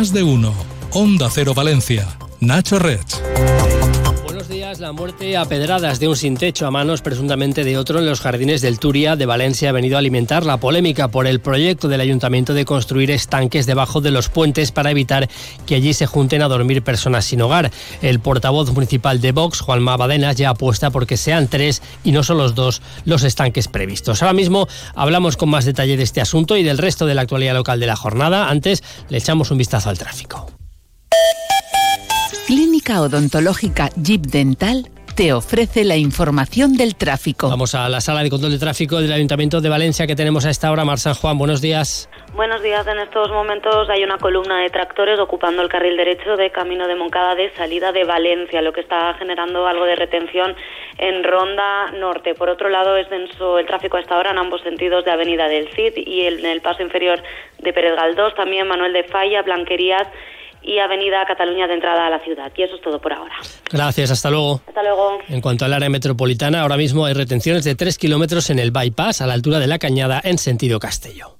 Más de uno. Onda Cero Valencia. Nacho Reds la muerte a pedradas de un sin techo a manos presuntamente de otro en los jardines del Turia de Valencia ha venido a alimentar la polémica por el proyecto del ayuntamiento de construir estanques debajo de los puentes para evitar que allí se junten a dormir personas sin hogar. El portavoz municipal de Vox, Juanma Badenas, ya apuesta porque sean tres y no solo los dos los estanques previstos. Ahora mismo hablamos con más detalle de este asunto y del resto de la actualidad local de la jornada. Antes le echamos un vistazo al tráfico. Clínica Odontológica Jeep Dental te ofrece la información del tráfico. Vamos a la sala de control de tráfico del Ayuntamiento de Valencia que tenemos a esta hora. Mar San Juan, buenos días. Buenos días. En estos momentos hay una columna de tractores ocupando el carril derecho de camino de Moncada de salida de Valencia, lo que está generando algo de retención en Ronda Norte. Por otro lado, es denso el tráfico a esta hora en ambos sentidos de Avenida del Cid y en el paso inferior de Pérez Galdós, también Manuel de Falla, Blanquerías y Avenida Cataluña de entrada a la ciudad. Y eso es todo por ahora. Gracias, hasta luego. Hasta luego. En cuanto al área metropolitana, ahora mismo hay retenciones de 3 kilómetros en el bypass a la altura de la Cañada en sentido Castello.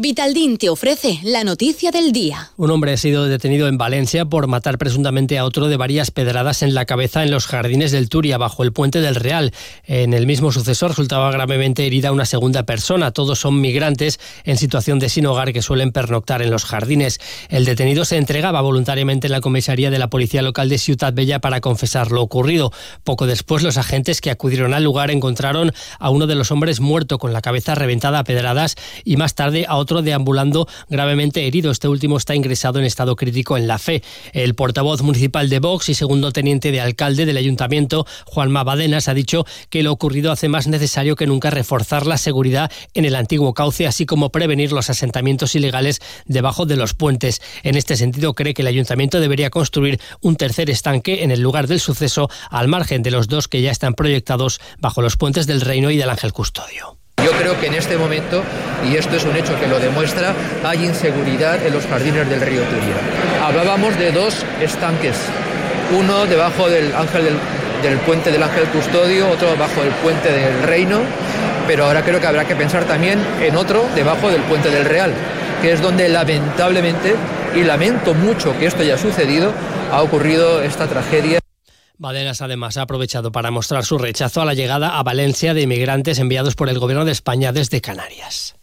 Vitaldin te ofrece la noticia del día. Un hombre ha sido detenido en Valencia por matar presuntamente a otro de varias pedradas en la cabeza en los jardines del Turia, bajo el puente del Real. En el mismo suceso resultaba gravemente herida una segunda persona. Todos son migrantes en situación de sin hogar que suelen pernoctar en los jardines. El detenido se entregaba voluntariamente en la comisaría de la policía local de Ciudad Bella para confesar lo ocurrido. Poco después, los agentes que acudieron al lugar encontraron a uno de los hombres muerto con la cabeza reventada a pedradas y más tarde a otro deambulando gravemente herido. Este último está ingresado en estado crítico en la fe. El portavoz municipal de Vox y segundo teniente de alcalde del ayuntamiento, Juan Mabadenas, ha dicho que lo ocurrido hace más necesario que nunca reforzar la seguridad en el antiguo cauce, así como prevenir los asentamientos ilegales debajo de los puentes. En este sentido, cree que el ayuntamiento debería construir un tercer estanque en el lugar del suceso, al margen de los dos que ya están proyectados bajo los puentes del Reino y del Ángel Custodio. Yo creo que en este momento, y esto es un hecho que lo demuestra, hay inseguridad en los jardines del río Turia. Hablábamos de dos estanques, uno debajo del ángel del, puente del ángel custodio, otro bajo el puente del reino, pero ahora creo que habrá que pensar también en otro debajo del puente del real, que es donde lamentablemente, y lamento mucho que esto haya sucedido, ha ocurrido esta tragedia. Badenas además ha aprovechado para mostrar su rechazo a la llegada a Valencia de inmigrantes enviados por el gobierno de España desde Canarias.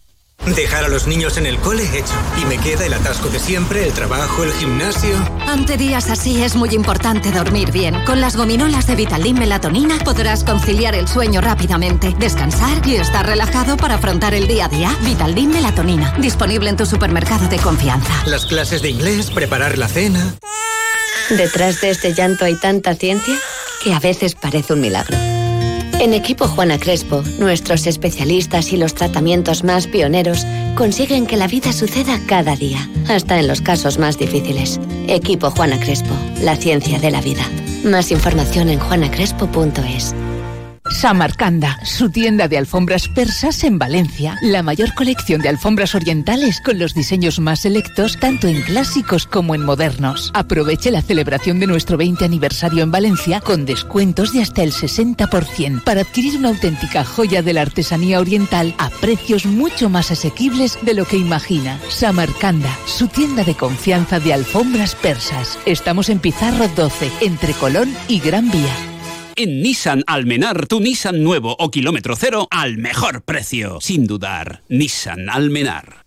Dejar a los niños en el cole hecho. Y me queda el atasco de siempre, el trabajo, el gimnasio. Ante días así es muy importante dormir bien. Con las gominolas de Vitalin Melatonina podrás conciliar el sueño rápidamente, descansar y estar relajado para afrontar el día a día. Vitalin Melatonina. Disponible en tu supermercado de confianza. Las clases de inglés, preparar la cena. Detrás de este llanto hay tanta ciencia que a veces parece un milagro. En Equipo Juana Crespo, nuestros especialistas y los tratamientos más pioneros consiguen que la vida suceda cada día, hasta en los casos más difíciles. Equipo Juana Crespo, la ciencia de la vida. Más información en juanacrespo.es. Samarcanda, su tienda de alfombras persas en Valencia. La mayor colección de alfombras orientales con los diseños más selectos tanto en clásicos como en modernos. Aproveche la celebración de nuestro 20 aniversario en Valencia con descuentos de hasta el 60% para adquirir una auténtica joya de la artesanía oriental a precios mucho más asequibles de lo que imagina. Samarcanda, su tienda de confianza de alfombras persas. Estamos en Pizarro 12, entre Colón y Gran Vía. En Nissan Almenar, tu Nissan nuevo o kilómetro cero al mejor precio. Sin dudar, Nissan Almenar.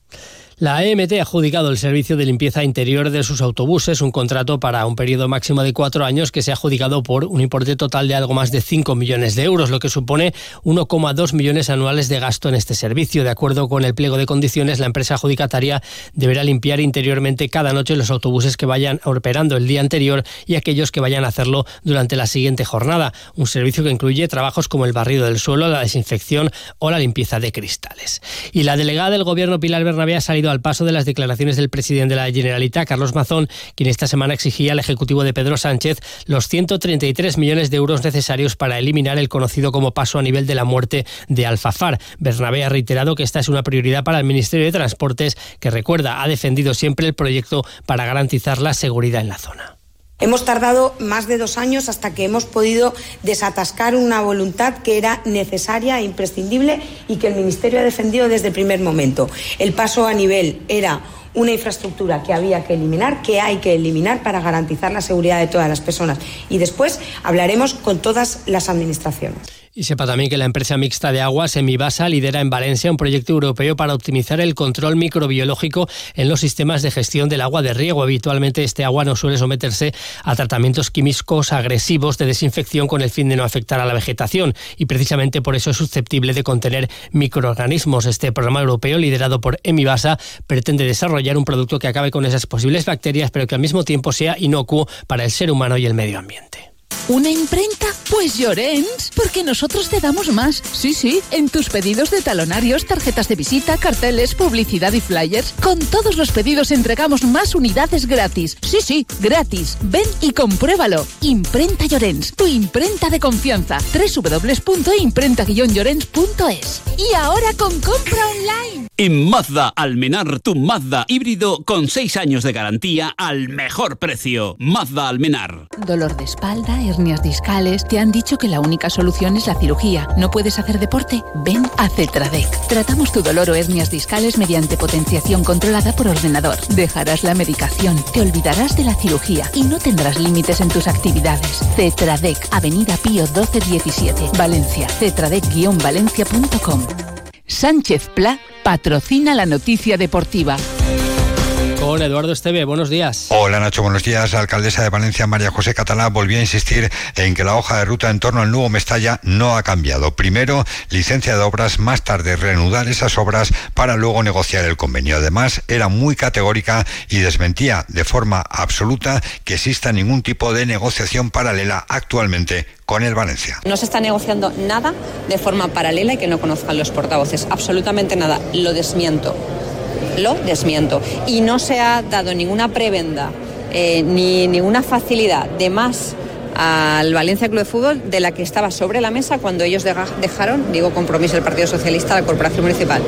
La EMT ha adjudicado el servicio de limpieza interior de sus autobuses, un contrato para un periodo máximo de cuatro años que se ha adjudicado por un importe total de algo más de 5 millones de euros, lo que supone 1,2 millones anuales de gasto en este servicio. De acuerdo con el pliego de condiciones, la empresa adjudicataria deberá limpiar interiormente cada noche los autobuses que vayan operando el día anterior y aquellos que vayan a hacerlo durante la siguiente jornada. Un servicio que incluye trabajos como el barrido del suelo, la desinfección o la limpieza de cristales. Y la delegada del gobierno Pilar Bernabé ha salido al paso de las declaraciones del presidente de la Generalitat, Carlos Mazón, quien esta semana exigía al Ejecutivo de Pedro Sánchez los 133 millones de euros necesarios para eliminar el conocido como paso a nivel de la muerte de Alfafar. Bernabé ha reiterado que esta es una prioridad para el Ministerio de Transportes, que recuerda, ha defendido siempre el proyecto para garantizar la seguridad en la zona. Hemos tardado más de dos años hasta que hemos podido desatascar una voluntad que era necesaria e imprescindible y que el Ministerio ha defendido desde el primer momento. El paso a nivel era una infraestructura que había que eliminar, que hay que eliminar para garantizar la seguridad de todas las personas. Y después hablaremos con todas las administraciones. Y sepa también que la empresa mixta de aguas Emibasa lidera en Valencia un proyecto europeo para optimizar el control microbiológico en los sistemas de gestión del agua de riego. Habitualmente este agua no suele someterse a tratamientos químicos agresivos de desinfección con el fin de no afectar a la vegetación y precisamente por eso es susceptible de contener microorganismos. Este programa europeo liderado por Emibasa pretende desarrollar un producto que acabe con esas posibles bacterias pero que al mismo tiempo sea inocuo para el ser humano y el medio ambiente. ¿Una imprenta? Pues Llorens, porque nosotros te damos más. Sí, sí, en tus pedidos de talonarios, tarjetas de visita, carteles, publicidad y flyers, con todos los pedidos entregamos más unidades gratis. Sí, sí, gratis. Ven y compruébalo. Imprenta Llorens, tu imprenta de confianza. www.imprenta-llorens.es. Y ahora con compra online. En Mazda Almenar, tu Mazda híbrido con 6 años de garantía al mejor precio. Mazda Almenar. Dolor de espalda, hernias discales. Te han dicho que la única solución es la cirugía. ¿No puedes hacer deporte? Ven a Cetradec. Tratamos tu dolor o hernias discales mediante potenciación controlada por ordenador. Dejarás la medicación, te olvidarás de la cirugía y no tendrás límites en tus actividades. Cetradec, Avenida Pío 1217, Valencia. Cetradec-valencia.com. Sánchez Pla patrocina la noticia deportiva. Con Eduardo Esteve, buenos días. Hola Nacho, buenos días. La alcaldesa de Valencia, María José Catalá, volvió a insistir en que la hoja de ruta en torno al nuevo Mestalla no ha cambiado. Primero, licencia de obras, más tarde reanudar esas obras para luego negociar el convenio. Además, era muy categórica y desmentía de forma absoluta que exista ningún tipo de negociación paralela actualmente con el Valencia. No se está negociando nada de forma paralela y que no conozcan los portavoces. Absolutamente nada. Lo desmiento lo desmiento. Y no se ha dado ninguna prebenda eh, ni ninguna facilidad de más al Valencia Club de Fútbol de la que estaba sobre la mesa cuando ellos dejaron, digo, compromiso del Partido Socialista a la Corporación Municipal.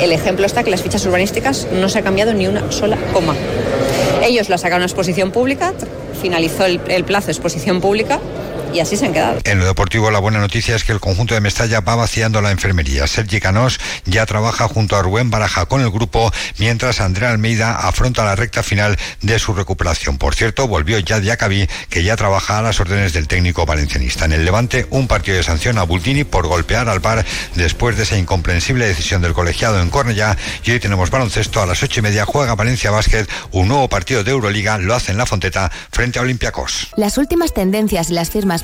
El ejemplo está que las fichas urbanísticas no se ha cambiado ni una sola coma. Ellos la sacaron a exposición pública, finalizó el, el plazo de exposición pública y así se han quedado. En lo deportivo, la buena noticia es que el conjunto de Mestalla va vaciando la enfermería. Sergi Canós ya trabaja junto a Rubén Baraja con el grupo, mientras Andrea Almeida afronta la recta final de su recuperación. Por cierto, volvió ya Diacabí, que ya trabaja a las órdenes del técnico valencianista. En el Levante, un partido de sanción a Bultini por golpear al bar después de esa incomprensible decisión del colegiado en Cornellá. Y hoy tenemos baloncesto a las ocho y media. Juega Valencia Básquet, un nuevo partido de Euroliga. Lo hace en la Fonteta frente a Olympiacos. Las últimas tendencias y las firmas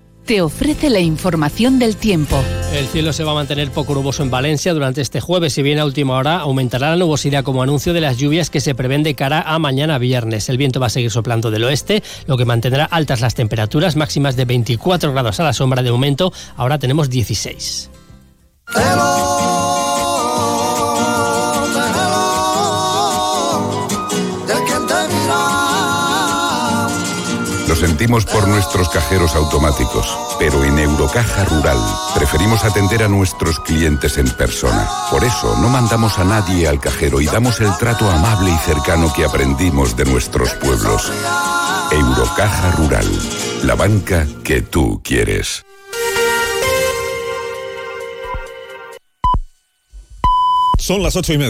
te ofrece la información del tiempo. El cielo se va a mantener poco nuboso en Valencia durante este jueves. Si bien a última hora aumentará la nubosidad como anuncio de las lluvias que se prevén de cara a mañana viernes. El viento va a seguir soplando del oeste, lo que mantendrá altas las temperaturas máximas de 24 grados a la sombra. De momento, ahora tenemos 16. Lo sentimos por nuestros cajeros automáticos, pero en Eurocaja Rural preferimos atender a nuestros clientes en persona. Por eso no mandamos a nadie al cajero y damos el trato amable y cercano que aprendimos de nuestros pueblos. Eurocaja Rural, la banca que tú quieres. Son las ocho y media.